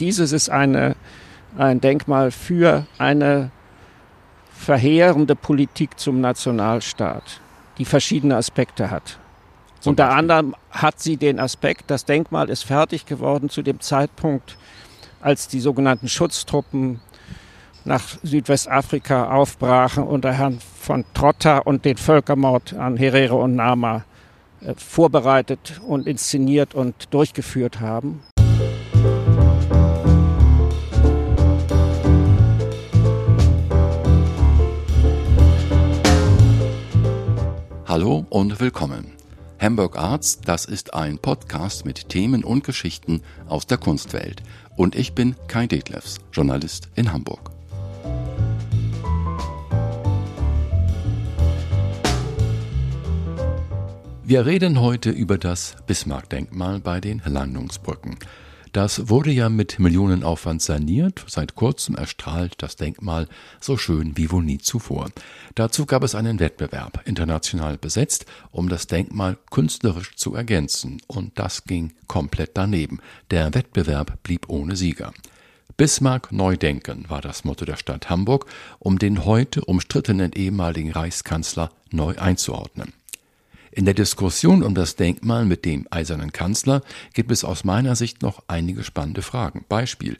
Dieses ist eine, ein Denkmal für eine verheerende Politik zum Nationalstaat, die verschiedene Aspekte hat. Zum Unter Beispiel. anderem hat sie den Aspekt, das Denkmal ist fertig geworden zu dem Zeitpunkt, als die sogenannten Schutztruppen nach Südwestafrika aufbrachen unter Herrn von Trotter und den Völkermord an Herero und Nama äh, vorbereitet und inszeniert und durchgeführt haben. Hallo und willkommen. Hamburg Arts, das ist ein Podcast mit Themen und Geschichten aus der Kunstwelt. Und ich bin Kai Detlefs, Journalist in Hamburg. Wir reden heute über das Bismarck-Denkmal bei den Landungsbrücken. Das wurde ja mit Millionenaufwand saniert. Seit kurzem erstrahlt das Denkmal so schön wie wohl nie zuvor. Dazu gab es einen Wettbewerb, international besetzt, um das Denkmal künstlerisch zu ergänzen. Und das ging komplett daneben. Der Wettbewerb blieb ohne Sieger. Bismarck neu denken war das Motto der Stadt Hamburg, um den heute umstrittenen ehemaligen Reichskanzler neu einzuordnen. In der Diskussion um das Denkmal mit dem Eisernen Kanzler gibt es aus meiner Sicht noch einige spannende Fragen. Beispiel,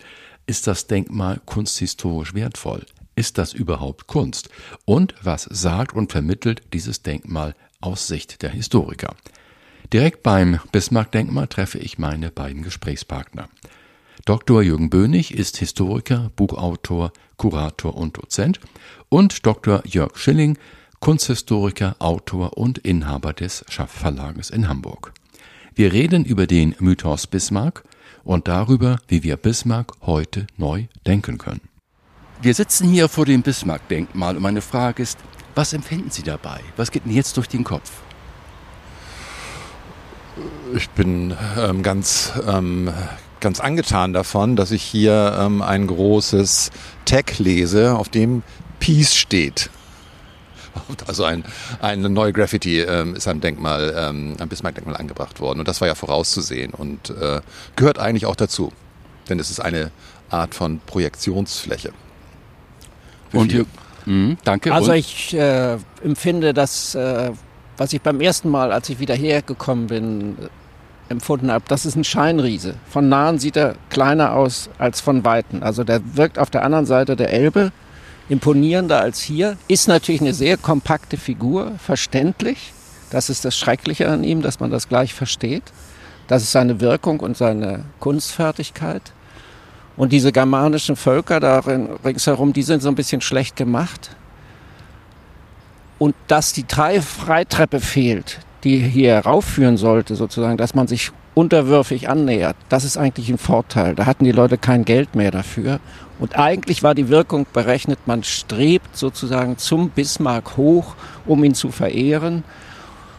ist das Denkmal kunsthistorisch wertvoll? Ist das überhaupt Kunst? Und was sagt und vermittelt dieses Denkmal aus Sicht der Historiker? Direkt beim Bismarck-Denkmal treffe ich meine beiden Gesprächspartner. Dr. Jürgen Bönig ist Historiker, Buchautor, Kurator und Dozent und Dr. Jörg Schilling Kunsthistoriker, Autor und Inhaber des Schaff Verlages in Hamburg. Wir reden über den Mythos Bismarck und darüber, wie wir Bismarck heute neu denken können. Wir sitzen hier vor dem Bismarck-Denkmal und meine Frage ist, was empfinden Sie dabei? Was geht Ihnen jetzt durch den Kopf? Ich bin ähm, ganz, ähm, ganz angetan davon, dass ich hier ähm, ein großes Tag lese, auf dem Peace steht. Also ein, eine neue Graffiti ähm, ist am Denkmal, ähm, am Bismarck-Denkmal angebracht worden. Und das war ja vorauszusehen und äh, gehört eigentlich auch dazu. Denn es ist eine Art von Projektionsfläche. Und hier, mh, danke. Also und? ich äh, empfinde das, äh, was ich beim ersten Mal, als ich wieder hergekommen bin, äh, empfunden habe, das ist ein Scheinriese. Von nahen sieht er kleiner aus als von weiten. Also der wirkt auf der anderen Seite der Elbe imponierender als hier. Ist natürlich eine sehr kompakte Figur, verständlich. Das ist das Schreckliche an ihm, dass man das gleich versteht. Das ist seine Wirkung und seine Kunstfertigkeit. Und diese germanischen Völker darin ringsherum, die sind so ein bisschen schlecht gemacht. Und dass die drei Freitreppe fehlt, die hier raufführen sollte, sozusagen, dass man sich unterwürfig annähert, das ist eigentlich ein Vorteil. Da hatten die Leute kein Geld mehr dafür. Und eigentlich war die Wirkung berechnet, man strebt sozusagen zum Bismarck hoch, um ihn zu verehren.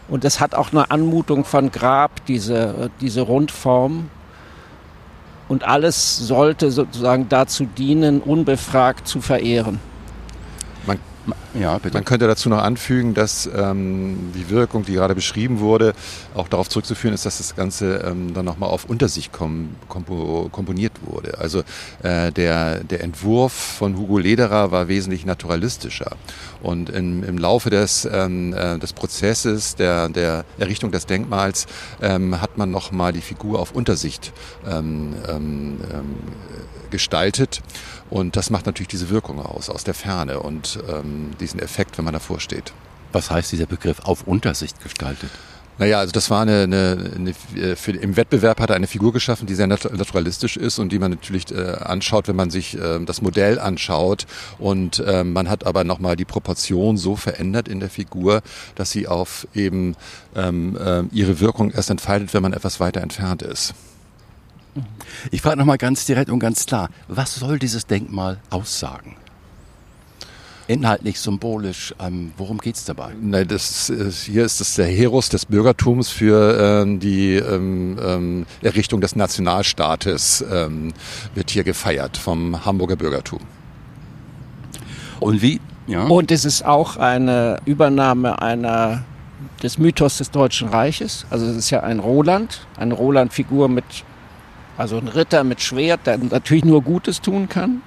Und es hat auch eine Anmutung von Grab, diese, diese Rundform. Und alles sollte sozusagen dazu dienen, unbefragt zu verehren. Ja, bitte. Man könnte dazu noch anfügen, dass ähm, die Wirkung, die gerade beschrieben wurde, auch darauf zurückzuführen ist, dass das Ganze ähm, dann nochmal auf Untersicht kom kompo komponiert wurde. Also äh, der, der Entwurf von Hugo Lederer war wesentlich naturalistischer. Und im, im Laufe des, ähm, äh, des Prozesses der, der Errichtung des Denkmals ähm, hat man nochmal die Figur auf Untersicht ähm, ähm, ähm, gestaltet. Und das macht natürlich diese Wirkung aus, aus der Ferne und ähm, diesen Effekt, wenn man davor steht. Was heißt dieser Begriff auf Untersicht gestaltet? Naja, also das war eine, eine, eine äh, für, im Wettbewerb hat er eine Figur geschaffen, die sehr naturalistisch ist und die man natürlich äh, anschaut, wenn man sich äh, das Modell anschaut. Und äh, man hat aber nochmal die Proportion so verändert in der Figur, dass sie auf eben ähm, äh, ihre Wirkung erst entfaltet, wenn man etwas weiter entfernt ist. Ich frage nochmal ganz direkt und ganz klar, was soll dieses Denkmal aussagen? Inhaltlich, symbolisch, ähm, worum geht es dabei? Nein, das, hier ist es der Heros des Bürgertums für ähm, die ähm, ähm, Errichtung des Nationalstaates, ähm, wird hier gefeiert vom Hamburger Bürgertum. Und wie? Ja. Und es ist auch eine Übernahme einer des Mythos des Deutschen Reiches. Also es ist ja ein Roland, eine Roland-Figur mit Also ein Ritter mit Schwert, der natürlich nur Gutes tun kann.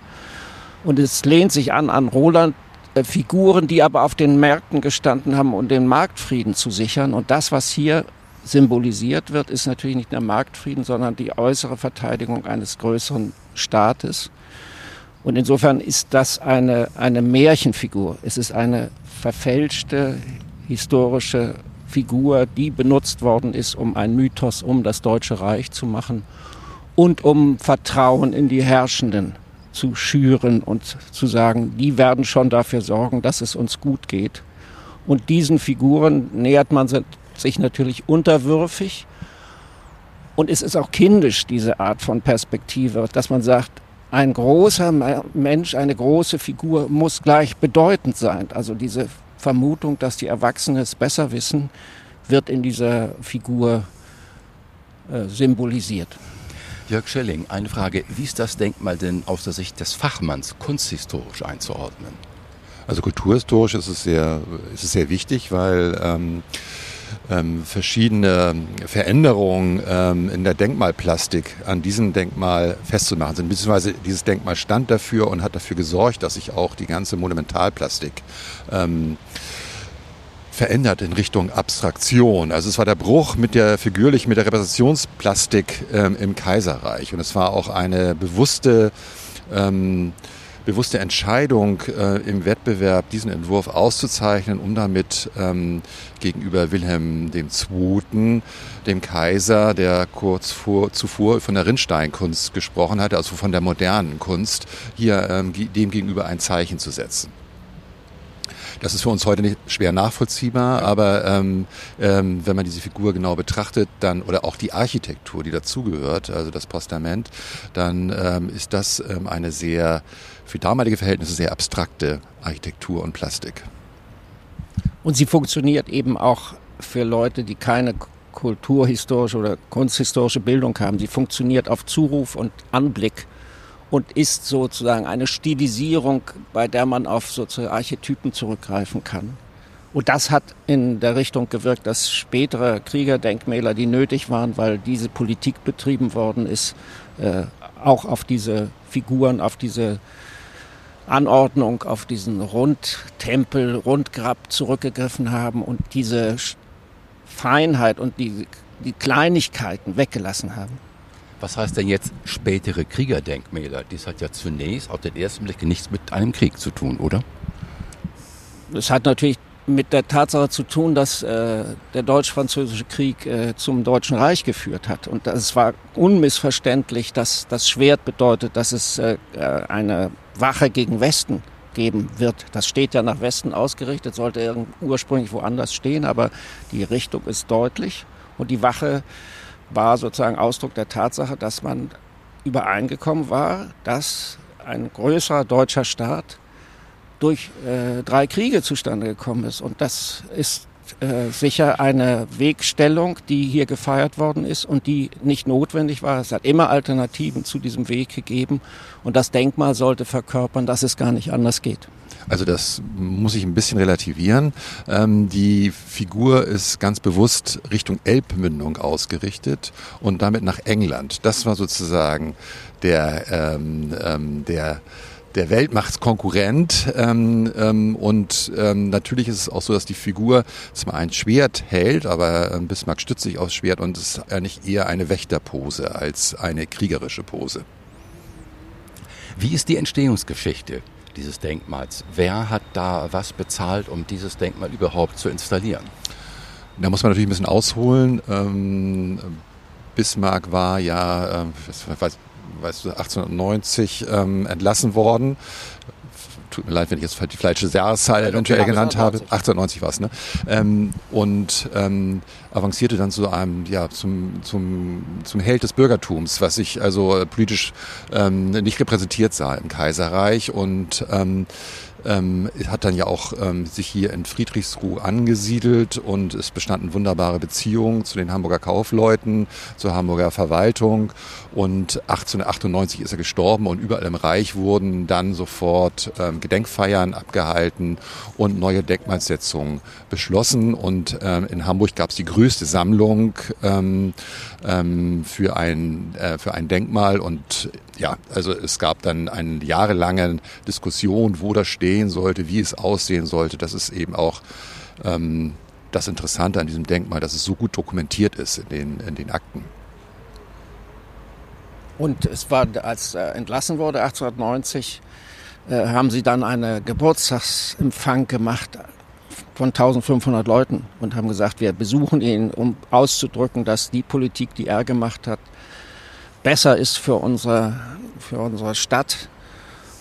Und es lehnt sich an an Roland äh, Figuren, die aber auf den Märkten gestanden haben, um den Marktfrieden zu sichern. Und das, was hier symbolisiert wird, ist natürlich nicht der Marktfrieden, sondern die äußere Verteidigung eines größeren Staates. Und insofern ist das eine, eine Märchenfigur. Es ist eine verfälschte historische Figur, die benutzt worden ist, um ein Mythos um das Deutsche Reich zu machen und um Vertrauen in die Herrschenden zu schüren und zu sagen, die werden schon dafür sorgen, dass es uns gut geht. Und diesen Figuren nähert man sich natürlich unterwürfig. Und es ist auch kindisch, diese Art von Perspektive, dass man sagt, ein großer Mensch, eine große Figur muss gleich bedeutend sein. Also diese Vermutung, dass die Erwachsenen es besser wissen, wird in dieser Figur äh, symbolisiert. Jörg Schelling, eine Frage. Wie ist das Denkmal denn aus der Sicht des Fachmanns kunsthistorisch einzuordnen? Also kulturhistorisch ist es sehr, ist es sehr wichtig, weil ähm, ähm, verschiedene Veränderungen ähm, in der Denkmalplastik an diesem Denkmal festzumachen sind. Beziehungsweise dieses Denkmal stand dafür und hat dafür gesorgt, dass sich auch die ganze Monumentalplastik ähm, verändert in Richtung Abstraktion. Also es war der Bruch mit der figürlich mit der Repräsentationsplastik ähm, im Kaiserreich und es war auch eine bewusste ähm, bewusste Entscheidung äh, im Wettbewerb, diesen Entwurf auszuzeichnen, um damit ähm, gegenüber Wilhelm II., dem Kaiser, der kurz vor, zuvor von der Rindsteinkunst gesprochen hatte, also von der modernen Kunst, hier ähm, dem gegenüber ein Zeichen zu setzen. Das ist für uns heute nicht schwer nachvollziehbar, aber ähm, ähm, wenn man diese Figur genau betrachtet, dann oder auch die Architektur, die dazugehört, also das Postament, dann ähm, ist das ähm, eine sehr für damalige Verhältnisse sehr abstrakte Architektur und Plastik. Und sie funktioniert eben auch für Leute, die keine kulturhistorische oder kunsthistorische Bildung haben. Sie funktioniert auf Zuruf und Anblick und ist sozusagen eine Stilisierung, bei der man auf sozusagen Archetypen zurückgreifen kann. Und das hat in der Richtung gewirkt, dass spätere Kriegerdenkmäler, die nötig waren, weil diese Politik betrieben worden ist, äh, auch auf diese Figuren, auf diese Anordnung, auf diesen Rundtempel, Rundgrab zurückgegriffen haben und diese Feinheit und die, die Kleinigkeiten weggelassen haben. Was heißt denn jetzt spätere Kriegerdenkmäler? Dies hat ja zunächst auf den ersten Blick nichts mit einem Krieg zu tun, oder? Es hat natürlich mit der Tatsache zu tun, dass äh, der deutsch-französische Krieg äh, zum Deutschen Reich geführt hat. Und es war unmissverständlich, dass das Schwert bedeutet, dass es äh, eine Wache gegen Westen geben wird. Das steht ja nach Westen ausgerichtet, sollte ursprünglich woanders stehen, aber die Richtung ist deutlich. Und die Wache war sozusagen Ausdruck der Tatsache, dass man übereingekommen war, dass ein größerer deutscher Staat durch äh, drei Kriege zustande gekommen ist. Und das ist äh, sicher eine Wegstellung, die hier gefeiert worden ist und die nicht notwendig war. Es hat immer Alternativen zu diesem Weg gegeben und das Denkmal sollte verkörpern, dass es gar nicht anders geht. Also das muss ich ein bisschen relativieren. Ähm, die Figur ist ganz bewusst Richtung Elbmündung ausgerichtet und damit nach England. Das war sozusagen der, ähm, ähm, der der Weltmachtskonkurrent ähm, ähm, und ähm, natürlich ist es auch so, dass die Figur zwar ein Schwert hält, aber ähm, Bismarck stützt sich aufs Schwert und ist eigentlich eher eine Wächterpose als eine kriegerische Pose. Wie ist die Entstehungsgeschichte? Dieses Denkmals. Wer hat da was bezahlt, um dieses Denkmal überhaupt zu installieren? Da muss man natürlich ein bisschen ausholen. Ähm, Bismarck war ja, äh, weiß, weißt du, 1890 ähm, entlassen worden tut mir leid, wenn ich jetzt die falsche Jahreszahl eventuell genannt habe. 1890 war es, ne? Ähm, und ähm, avancierte dann zu einem, ja, zum, zum, zum Held des Bürgertums, was sich also politisch ähm, nicht repräsentiert sah im Kaiserreich und ähm, ähm, hat dann ja auch ähm, sich hier in Friedrichsruh angesiedelt und es bestanden wunderbare Beziehungen zu den Hamburger Kaufleuten, zur Hamburger Verwaltung. Und 1898 ist er gestorben und überall im Reich wurden dann sofort ähm, Gedenkfeiern abgehalten und neue Denkmalsetzungen beschlossen. Und ähm, in Hamburg gab es die größte Sammlung ähm, ähm, für, ein, äh, für ein Denkmal und ja, also es gab dann eine jahrelange Diskussion, wo das stehen sollte, wie es aussehen sollte. Das ist eben auch ähm, das Interessante an diesem Denkmal, dass es so gut dokumentiert ist in den, in den Akten. Und es war, als er entlassen wurde, 1890, äh, haben sie dann einen Geburtstagsempfang gemacht von 1500 Leuten und haben gesagt, wir besuchen ihn, um auszudrücken, dass die Politik, die er gemacht hat, besser ist für unsere, für unsere Stadt.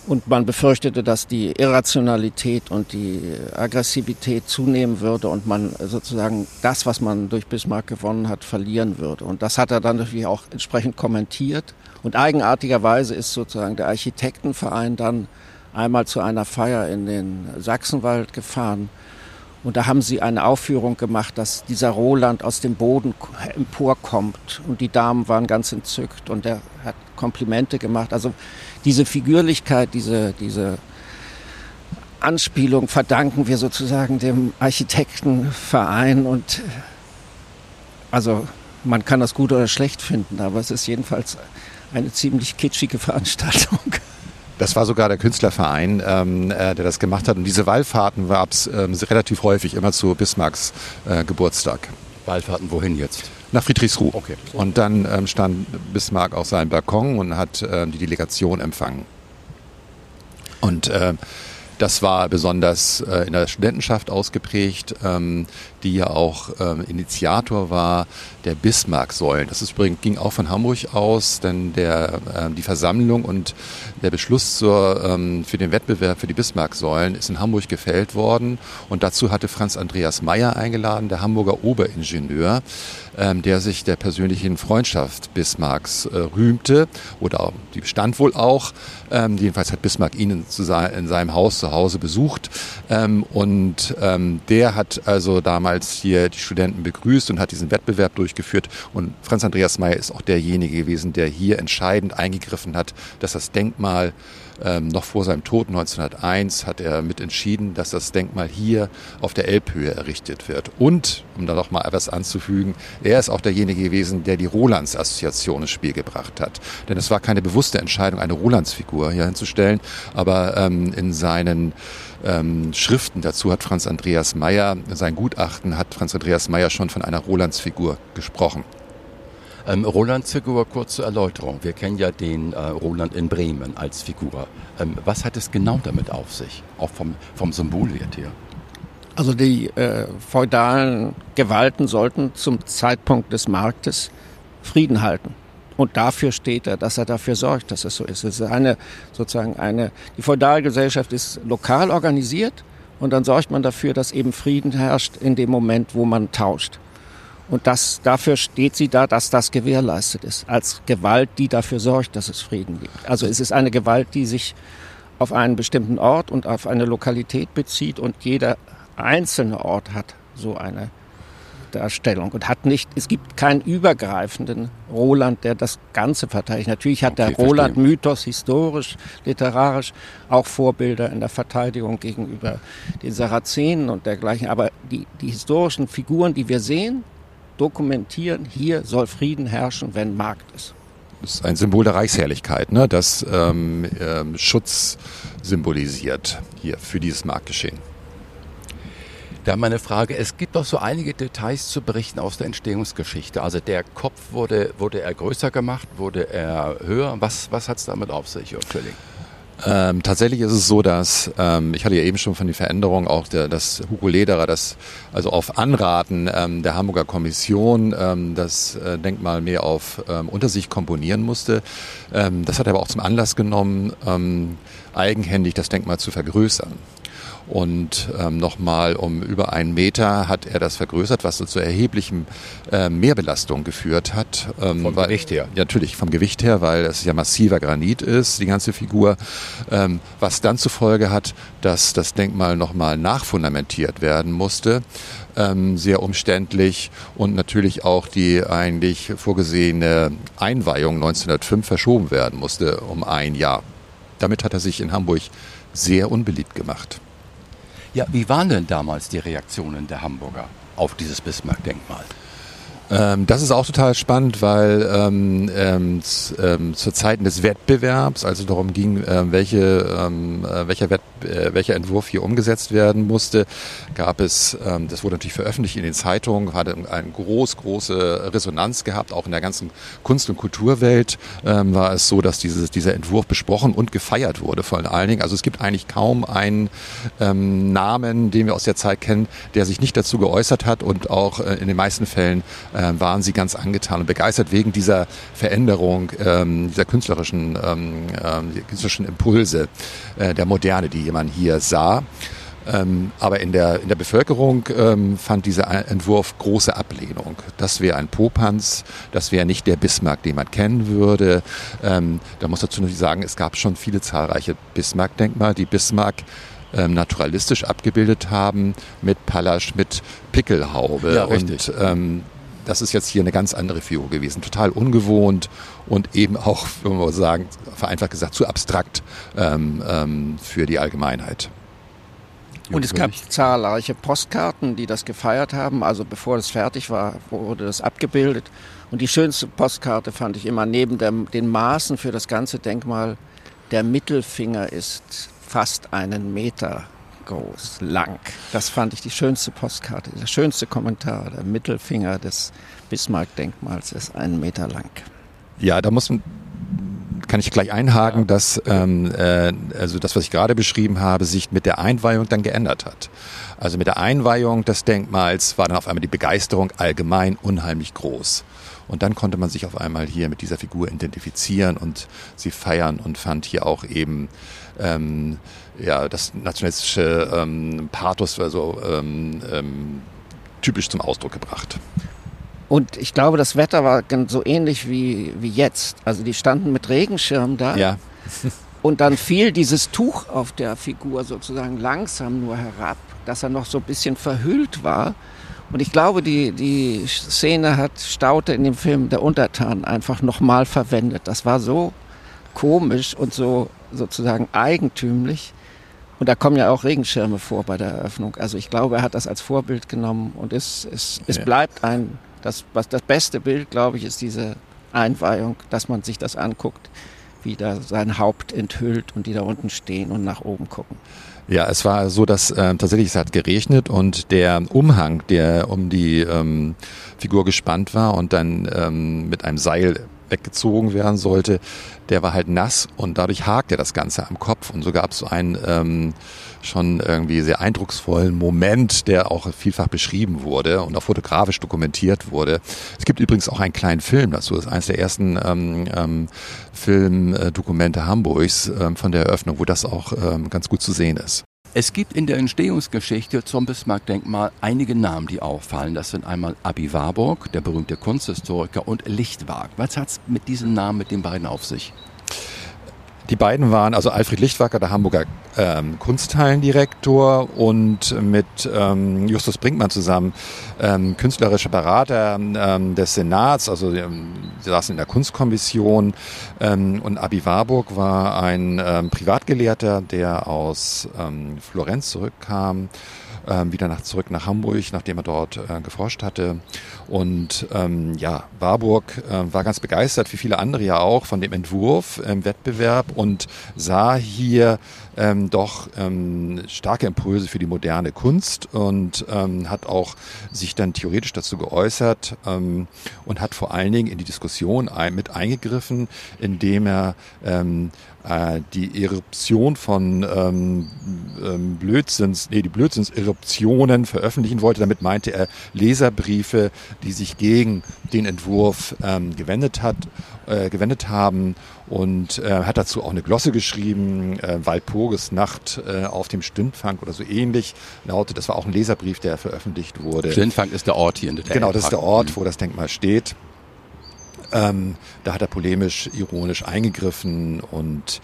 Und man befürchtete, dass die Irrationalität und die Aggressivität zunehmen würde und man sozusagen das, was man durch Bismarck gewonnen hat, verlieren würde. Und das hat er dann natürlich auch entsprechend kommentiert. Und eigenartigerweise ist sozusagen der Architektenverein dann einmal zu einer Feier in den Sachsenwald gefahren und da haben sie eine Aufführung gemacht, dass dieser Roland aus dem Boden emporkommt. Und die Damen waren ganz entzückt und er hat Komplimente gemacht. Also diese Figürlichkeit, diese, diese Anspielung verdanken wir sozusagen dem Architektenverein. Und also man kann das gut oder schlecht finden, aber es ist jedenfalls eine ziemlich kitschige Veranstaltung. Das war sogar der Künstlerverein, ähm, äh, der das gemacht hat. Und diese Wallfahrten gab es ähm, relativ häufig, immer zu Bismarcks äh, Geburtstag. Wallfahrten wohin jetzt? Nach Friedrichsruh. Okay. Und dann ähm, stand Bismarck auf seinem Balkon und hat äh, die Delegation empfangen. Und äh, das war besonders äh, in der Studentenschaft ausgeprägt, ähm, die ja auch ähm, Initiator war der Bismarck-Säulen. Das ist übrigens ging auch von Hamburg aus, denn der, äh, die Versammlung und der Beschluss zur, ähm, für den Wettbewerb für die Bismarck-Säulen ist in Hamburg gefällt worden. Und dazu hatte Franz Andreas Meyer eingeladen, der Hamburger Oberingenieur, ähm, der sich der persönlichen Freundschaft Bismarcks äh, rühmte oder die bestand wohl auch. Ähm, jedenfalls hat Bismarck ihn in, in seinem Haus zu Hause besucht ähm, und ähm, der hat also damals hier die Studenten begrüßt und hat diesen Wettbewerb durchgeführt. Und Franz Andreas Mayer ist auch derjenige gewesen, der hier entscheidend eingegriffen hat, dass das Denkmal ähm, noch vor seinem Tod 1901 hat er mit entschieden, dass das Denkmal hier auf der Elbhöhe errichtet wird. Und, um da noch mal etwas anzufügen, er ist auch derjenige gewesen, der die Rolands-Assoziation ins Spiel gebracht hat. Denn es war keine bewusste Entscheidung, eine Rolands-Figur hier hinzustellen, aber ähm, in seinen ähm, Schriften dazu hat Franz Andreas Meyer, sein Gutachten hat Franz Andreas Meyer schon von einer Rolands-Figur gesprochen. Ähm, Roland Figur, kurze Erläuterung. Wir kennen ja den äh, Roland in Bremen als Figur. Ähm, was hat es genau damit auf sich? Auch vom, vom Symbolwert her. Also die äh, feudalen Gewalten sollten zum Zeitpunkt des Marktes Frieden halten. Und dafür steht er, dass er dafür sorgt, dass es so ist. Es ist eine, sozusagen eine, die Feudalgesellschaft ist lokal organisiert und dann sorgt man dafür, dass eben Frieden herrscht in dem Moment, wo man tauscht. Und das, dafür steht sie da, dass das gewährleistet ist. Als Gewalt, die dafür sorgt, dass es Frieden gibt. Also es ist eine Gewalt, die sich auf einen bestimmten Ort und auf eine Lokalität bezieht und jeder einzelne Ort hat so eine Darstellung und hat nicht, es gibt keinen übergreifenden Roland, der das Ganze verteidigt. Natürlich hat okay, der Roland-Mythos historisch, literarisch auch Vorbilder in der Verteidigung gegenüber den Sarazenen und dergleichen, aber die, die historischen Figuren, die wir sehen, dokumentieren, hier soll Frieden herrschen, wenn Markt ist. Das ist ein Symbol der Reichsherrlichkeit, ne? das ähm, ähm, Schutz symbolisiert hier für dieses Marktgeschehen. Da meine Frage, es gibt doch so einige Details zu berichten aus der Entstehungsgeschichte. Also der Kopf wurde, wurde er größer gemacht, wurde er höher. Was, was hat es damit auf sich, Jörg Schilling? Ähm, tatsächlich ist es so, dass ähm, ich hatte ja eben schon von den Veränderungen auch der, dass Hugo Lederer das also auf Anraten ähm, der Hamburger Kommission ähm, das äh, Denkmal mehr auf ähm, Untersicht komponieren musste. Ähm, das hat er aber auch zum Anlass genommen, ähm, eigenhändig das Denkmal zu vergrößern. Und ähm, nochmal um über einen Meter hat er das vergrößert, was so zu erheblichem äh, Mehrbelastung geführt hat. Ähm, vom weil, Gewicht her? Ja, natürlich vom Gewicht her, weil es ja massiver Granit ist, die ganze Figur, ähm, was dann zur Folge hat, dass das Denkmal nochmal nachfundamentiert werden musste ähm, sehr umständlich und natürlich auch die eigentlich vorgesehene Einweihung 1905 verschoben werden musste um ein Jahr. Damit hat er sich in Hamburg sehr unbeliebt gemacht. Ja, wie waren denn damals die Reaktionen der Hamburger auf dieses Bismarck-Denkmal? Ähm, das ist auch total spannend, weil ähm, ähm, ähm, zu Zeiten des Wettbewerbs, also darum ging, äh, welche, ähm, äh, welcher, Wett, äh, welcher Entwurf hier umgesetzt werden musste, gab es, ähm, das wurde natürlich veröffentlicht in den Zeitungen, hatte eine groß, große Resonanz gehabt, auch in der ganzen Kunst- und Kulturwelt ähm, war es so, dass dieses, dieser Entwurf besprochen und gefeiert wurde vor allen Dingen. Also es gibt eigentlich kaum einen ähm, Namen, den wir aus der Zeit kennen, der sich nicht dazu geäußert hat und auch äh, in den meisten Fällen äh, waren sie ganz angetan und begeistert wegen dieser Veränderung, ähm, dieser künstlerischen, ähm, äh, künstlerischen Impulse äh, der Moderne, die man hier sah. Ähm, aber in der, in der Bevölkerung ähm, fand dieser Entwurf große Ablehnung. Das wäre ein Popanz, das wäre nicht der Bismarck, den man kennen würde. Ähm, da muss dazu noch sagen, es gab schon viele zahlreiche Bismarck-Denkmale, die Bismarck ähm, naturalistisch abgebildet haben, mit Pallasch, mit Pickelhaube. Ja, und ähm, das ist jetzt hier eine ganz andere Figur gewesen. Total ungewohnt und eben auch, wenn man sagen, vereinfacht gesagt, zu abstrakt ähm, ähm, für die Allgemeinheit. Und es gab zahlreiche Postkarten, die das gefeiert haben. Also bevor das fertig war, wurde das abgebildet. Und die schönste Postkarte fand ich immer neben der, den Maßen für das ganze Denkmal. Der Mittelfinger ist fast einen Meter groß, lang. Das fand ich die schönste Postkarte, der schönste Kommentar. Der Mittelfinger des Bismarck-Denkmals ist einen Meter lang. Ja, da muss man kann ich gleich einhaken, dass ähm, äh, also das, was ich gerade beschrieben habe, sich mit der Einweihung dann geändert hat. Also mit der Einweihung des Denkmals war dann auf einmal die Begeisterung allgemein unheimlich groß. Und dann konnte man sich auf einmal hier mit dieser Figur identifizieren und sie feiern und fand hier auch eben ähm, ja, das nationalistische ähm, Pathos also, ähm, typisch zum Ausdruck gebracht. Und ich glaube, das Wetter war so ähnlich wie, wie jetzt. Also die standen mit Regenschirm da. Ja. und dann fiel dieses Tuch auf der Figur sozusagen langsam nur herab, dass er noch so ein bisschen verhüllt war. Und ich glaube, die, die Szene hat Staute in dem Film Der Untertan einfach nochmal verwendet. Das war so komisch und so sozusagen eigentümlich. Und da kommen ja auch Regenschirme vor bei der Eröffnung. Also ich glaube, er hat das als Vorbild genommen und es, es, es ja. bleibt ein, das, was das beste Bild, glaube ich, ist diese Einweihung, dass man sich das anguckt, wie da sein Haupt enthüllt und die da unten stehen und nach oben gucken. Ja, es war so, dass äh, tatsächlich es hat geregnet und der Umhang, der um die ähm, Figur gespannt war und dann ähm, mit einem Seil weggezogen werden sollte, der war halt nass und dadurch hakte das Ganze am Kopf. Und so gab es so einen ähm, schon irgendwie sehr eindrucksvollen Moment, der auch vielfach beschrieben wurde und auch fotografisch dokumentiert wurde. Es gibt übrigens auch einen kleinen Film dazu. Das ist eines der ersten ähm, ähm, Filmdokumente Hamburgs ähm, von der Eröffnung, wo das auch ähm, ganz gut zu sehen ist. Es gibt in der Entstehungsgeschichte zum Bismarck-Denkmal einige Namen, die auffallen. Das sind einmal Abi Warburg, der berühmte Kunsthistoriker, und Lichtwag. Was hat es mit diesen Namen, mit den beiden auf sich? Die beiden waren also Alfred Lichtwacker, der Hamburger ähm, Kunsthallendirektor und mit ähm, Justus Brinkmann zusammen ähm, künstlerischer Berater ähm, des Senats, also ähm, sie saßen in der Kunstkommission ähm, und Abi Warburg war ein ähm, Privatgelehrter, der aus ähm, Florenz zurückkam ähm, wieder nach, zurück nach Hamburg, nachdem er dort äh, geforscht hatte. Und ähm, ja, Warburg äh, war ganz begeistert, wie viele andere ja auch, von dem Entwurf im Wettbewerb und sah hier ähm, doch ähm, starke Impulse für die moderne Kunst und ähm, hat auch sich dann theoretisch dazu geäußert ähm, und hat vor allen Dingen in die Diskussion ein, mit eingegriffen, indem er ähm, äh, die Eruption von ähm, ähm, Blödsinns, nee, die Blödsinns-Eruptionen veröffentlichen wollte. Damit meinte er Leserbriefe, die sich gegen den Entwurf ähm, gewendet hat, äh, gewendet haben und äh, hat dazu auch eine Glosse geschrieben, äh, Walpurgis Nacht äh, auf dem Stündfang oder so ähnlich lautet. Das war auch ein Leserbrief, der veröffentlicht wurde. Stündfang ist der Ort hier in der Genau, das ist der Ort, wo das Denkmal steht. Ähm, da hat er polemisch, ironisch eingegriffen und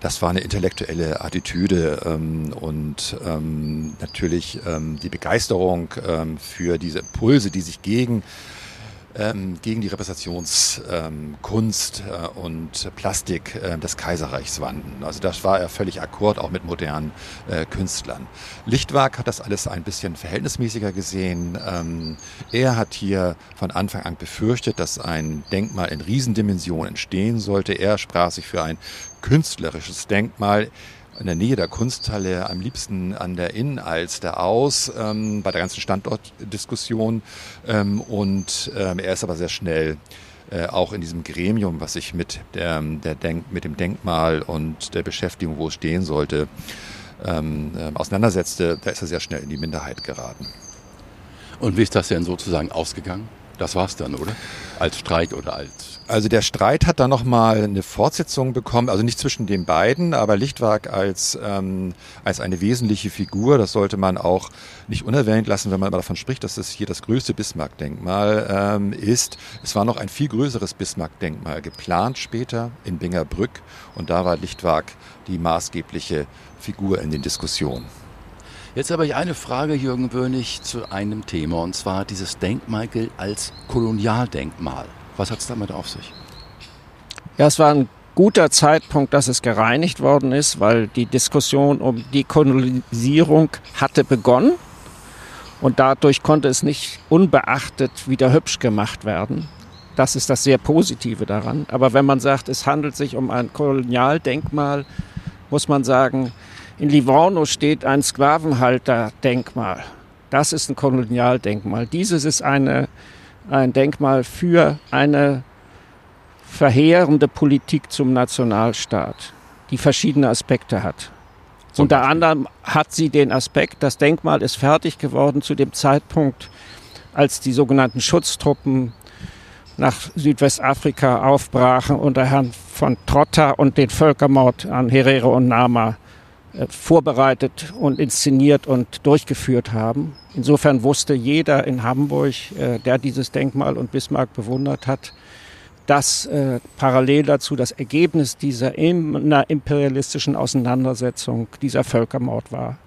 das war eine intellektuelle Attitüde ähm, und ähm, natürlich ähm, die Begeisterung ähm, für diese Impulse, die sich gegen gegen die Repräsentationskunst ähm, äh, und Plastik äh, des Kaiserreichs wandten. Also das war er völlig akkord, auch mit modernen äh, Künstlern. Lichtwag hat das alles ein bisschen verhältnismäßiger gesehen. Ähm, er hat hier von Anfang an befürchtet, dass ein Denkmal in Riesendimensionen entstehen sollte. Er sprach sich für ein künstlerisches Denkmal in der Nähe der Kunsthalle, am liebsten an der Innenalster aus, ähm, bei der ganzen Standortdiskussion. Ähm, und ähm, er ist aber sehr schnell äh, auch in diesem Gremium, was sich mit, der, der Denk, mit dem Denkmal und der Beschäftigung, wo es stehen sollte, ähm, äh, auseinandersetzte, da ist er sehr schnell in die Minderheit geraten. Und wie ist das denn sozusagen ausgegangen? Das war's dann, oder? Als Streik oder als also der Streit hat dann nochmal eine Fortsetzung bekommen, also nicht zwischen den beiden, aber Lichtwag als, ähm, als eine wesentliche Figur, das sollte man auch nicht unerwähnt lassen, wenn man davon spricht, dass es hier das größte Bismarck-Denkmal ähm, ist. Es war noch ein viel größeres Bismarck-Denkmal geplant später in Bingerbrück und da war Lichtwag die maßgebliche Figur in den Diskussionen. Jetzt habe ich eine Frage, Jürgen Wönig, zu einem Thema, und zwar dieses Denkmal gilt als Kolonialdenkmal. Was hat es damit auf sich? Ja, es war ein guter Zeitpunkt, dass es gereinigt worden ist, weil die Diskussion um die Kolonisierung hatte begonnen und dadurch konnte es nicht unbeachtet wieder hübsch gemacht werden. Das ist das sehr Positive daran. Aber wenn man sagt, es handelt sich um ein Kolonialdenkmal, muss man sagen, in Livorno steht ein Sklavenhalterdenkmal. Das ist ein Kolonialdenkmal. Dieses ist eine ein Denkmal für eine verheerende Politik zum Nationalstaat, die verschiedene Aspekte hat. Zum Unter Beispiel. anderem hat sie den Aspekt, das Denkmal ist fertig geworden zu dem Zeitpunkt, als die sogenannten Schutztruppen nach Südwestafrika aufbrachen unter Herrn von Trotta und den Völkermord an Herero und Nama vorbereitet und inszeniert und durchgeführt haben. Insofern wusste jeder in Hamburg, äh, der dieses Denkmal und Bismarck bewundert hat, dass äh, parallel dazu das Ergebnis dieser imperialistischen Auseinandersetzung dieser Völkermord war.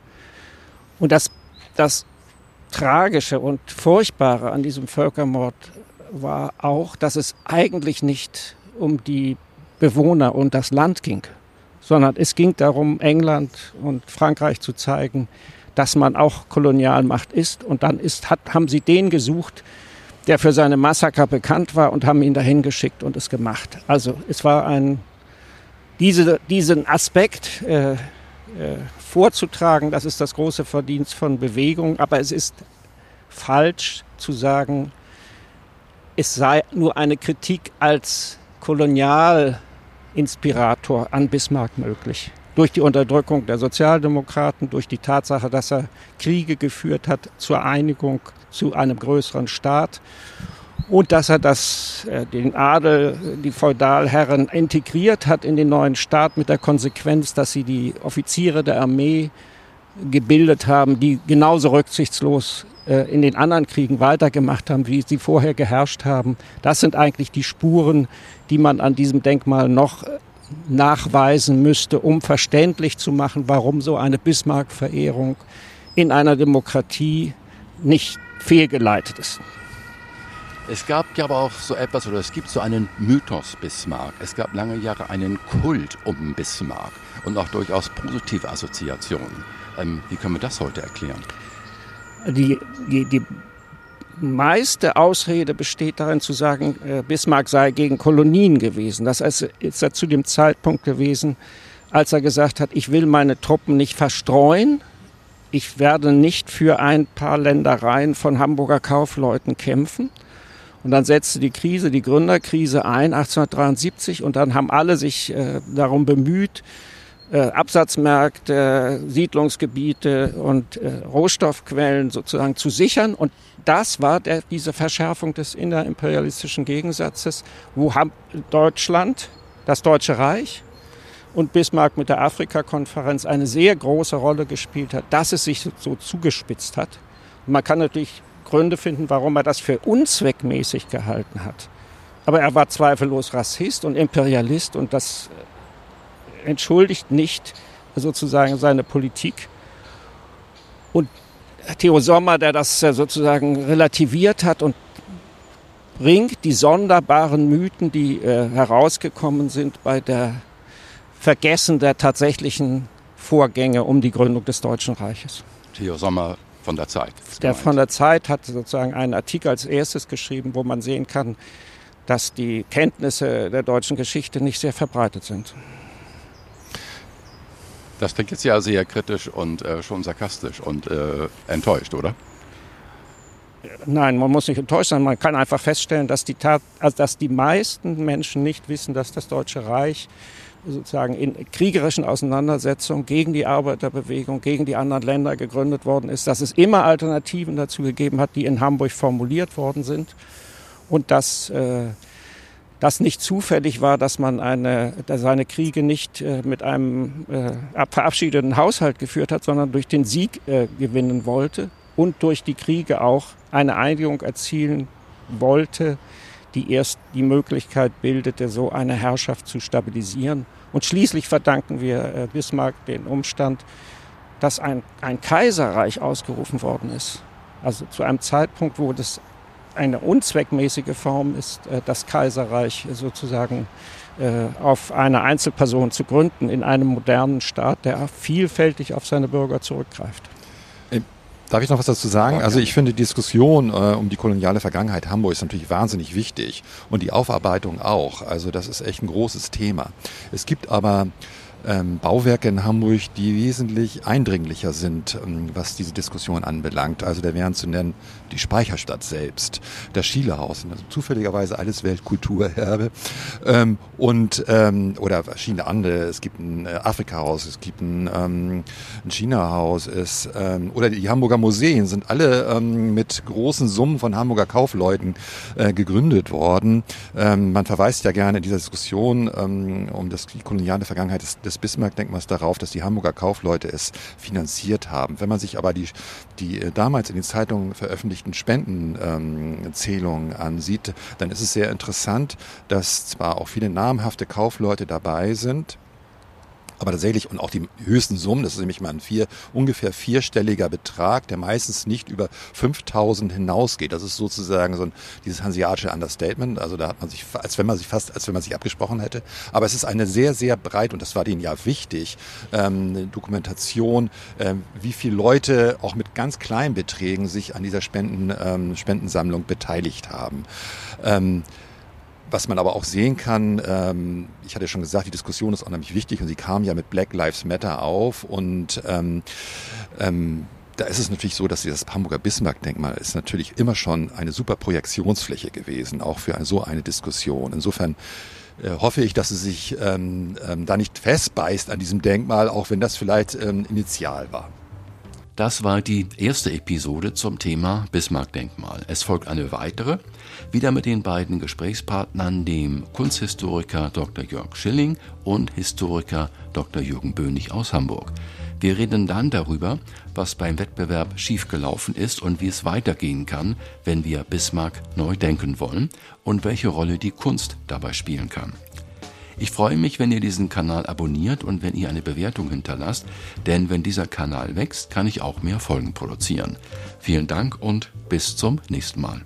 Und das, das Tragische und Furchtbare an diesem Völkermord war auch, dass es eigentlich nicht um die Bewohner und das Land ging, sondern es ging darum, England und Frankreich zu zeigen, dass man auch Kolonialmacht ist. Und dann ist, hat, haben sie den gesucht, der für seine Massaker bekannt war und haben ihn dahin geschickt und es gemacht. Also es war ein, diese, diesen Aspekt äh, äh, vorzutragen, das ist das große Verdienst von Bewegung. Aber es ist falsch zu sagen, es sei nur eine Kritik als kolonial Inspirator an Bismarck möglich. Durch die Unterdrückung der Sozialdemokraten, durch die Tatsache, dass er Kriege geführt hat zur Einigung zu einem größeren Staat und dass er das, äh, den Adel, die Feudalherren integriert hat in den neuen Staat mit der Konsequenz, dass sie die Offiziere der Armee gebildet haben, die genauso rücksichtslos äh, in den anderen Kriegen weitergemacht haben, wie sie vorher geherrscht haben. Das sind eigentlich die Spuren, die man an diesem Denkmal noch äh, nachweisen müsste, um verständlich zu machen, warum so eine Bismarck-Verehrung in einer Demokratie nicht fehlgeleitet ist. Es gab ja aber auch so etwas, oder es gibt so einen Mythos Bismarck. Es gab lange Jahre einen Kult um Bismarck und auch durchaus positive Assoziationen. Ähm, wie können wir das heute erklären? Die, die, die meiste Ausrede besteht darin zu sagen, äh, Bismarck sei gegen Kolonien gewesen. Das ist er zu dem Zeitpunkt gewesen, als er gesagt hat, ich will meine Truppen nicht verstreuen. Ich werde nicht für ein paar Ländereien von Hamburger Kaufleuten kämpfen. Und dann setzte die Krise, die Gründerkrise ein, 1873, und dann haben alle sich äh, darum bemüht, Absatzmärkte, Siedlungsgebiete und äh, Rohstoffquellen sozusagen zu sichern. Und das war der, diese Verschärfung des innerimperialistischen Gegensatzes, wo Deutschland, das Deutsche Reich und Bismarck mit der Afrika-Konferenz eine sehr große Rolle gespielt hat, dass es sich so zugespitzt hat. Und man kann natürlich Gründe finden, warum er das für unzweckmäßig gehalten hat. Aber er war zweifellos Rassist und Imperialist und das entschuldigt nicht sozusagen seine Politik. Und Theo Sommer, der das sozusagen relativiert hat und bringt die sonderbaren Mythen, die äh, herausgekommen sind bei der Vergessen der tatsächlichen Vorgänge um die Gründung des Deutschen Reiches. Theo Sommer von der Zeit. Der von der Zeit hat sozusagen einen Artikel als erstes geschrieben, wo man sehen kann, dass die Kenntnisse der deutschen Geschichte nicht sehr verbreitet sind. Das klingt jetzt ja sehr kritisch und äh, schon sarkastisch und äh, enttäuscht, oder? Nein, man muss nicht enttäuscht sein. Man kann einfach feststellen, dass die, Tat, also dass die meisten Menschen nicht wissen, dass das Deutsche Reich sozusagen in kriegerischen Auseinandersetzungen gegen die Arbeiterbewegung, gegen die anderen Länder gegründet worden ist, dass es immer Alternativen dazu gegeben hat, die in Hamburg formuliert worden sind und dass äh, das nicht zufällig war, dass man eine, seine Kriege nicht äh, mit einem äh, verabschiedeten Haushalt geführt hat, sondern durch den Sieg äh, gewinnen wollte und durch die Kriege auch eine Einigung erzielen wollte, die erst die Möglichkeit bildete, so eine Herrschaft zu stabilisieren. Und schließlich verdanken wir äh, Bismarck den Umstand, dass ein, ein Kaiserreich ausgerufen worden ist. Also zu einem Zeitpunkt, wo das eine unzweckmäßige Form ist, äh, das Kaiserreich sozusagen äh, auf eine Einzelperson zu gründen in einem modernen Staat, der vielfältig auf seine Bürger zurückgreift. Äh, darf ich noch was dazu sagen? Also ich finde die Diskussion äh, um die koloniale Vergangenheit Hamburgs natürlich wahnsinnig wichtig und die Aufarbeitung auch. Also das ist echt ein großes Thema. Es gibt aber ähm, Bauwerke in Hamburg, die wesentlich eindringlicher sind, ähm, was diese Diskussion anbelangt. Also da wären zu nennen die Speicherstadt selbst, das Schielehaus, also zufälligerweise alles Weltkulturerbe ähm, und ähm, oder verschiedene andere. Es gibt ein äh, Afrika-Haus, es gibt ein, ähm, ein China-Haus, es ähm, oder die Hamburger Museen sind alle ähm, mit großen Summen von Hamburger Kaufleuten äh, gegründet worden. Ähm, man verweist ja gerne in dieser Diskussion ähm, um das die koloniale Vergangenheit des, des Bismarck-Denkmals darauf, dass die Hamburger Kaufleute es finanziert haben. Wenn man sich aber die, die äh, damals in den Zeitungen veröffentlichten getätigten Spendenzählungen ähm, ansieht, dann ist es sehr interessant, dass zwar auch viele namhafte Kaufleute dabei sind, aber tatsächlich und auch die höchsten Summen, das ist nämlich mal ein vier, ungefähr vierstelliger Betrag, der meistens nicht über 5000 hinausgeht. Das ist sozusagen so ein, dieses hanseatische Understatement. Also da hat man sich, als wenn man sich fast, als wenn man sich abgesprochen hätte. Aber es ist eine sehr, sehr breit, und das war denen ja wichtig, ähm, Dokumentation, ähm, wie viele Leute auch mit ganz kleinen Beträgen sich an dieser Spenden, ähm, Spendensammlung beteiligt haben. Ähm, was man aber auch sehen kann, ähm, ich hatte schon gesagt, die Diskussion ist unheimlich wichtig und sie kam ja mit Black Lives Matter auf und ähm, ähm, da ist es natürlich so, dass das Hamburger Bismarck-Denkmal ist natürlich immer schon eine super Projektionsfläche gewesen, auch für eine, so eine Diskussion. Insofern äh, hoffe ich, dass sie sich ähm, ähm, da nicht festbeißt an diesem Denkmal, auch wenn das vielleicht ähm, initial war. Das war die erste Episode zum Thema Bismarck-Denkmal. Es folgt eine weitere, wieder mit den beiden Gesprächspartnern, dem Kunsthistoriker Dr. Jörg Schilling und Historiker Dr. Jürgen Böhnig aus Hamburg. Wir reden dann darüber, was beim Wettbewerb schiefgelaufen ist und wie es weitergehen kann, wenn wir Bismarck neu denken wollen und welche Rolle die Kunst dabei spielen kann. Ich freue mich, wenn ihr diesen Kanal abonniert und wenn ihr eine Bewertung hinterlasst, denn wenn dieser Kanal wächst, kann ich auch mehr Folgen produzieren. Vielen Dank und bis zum nächsten Mal.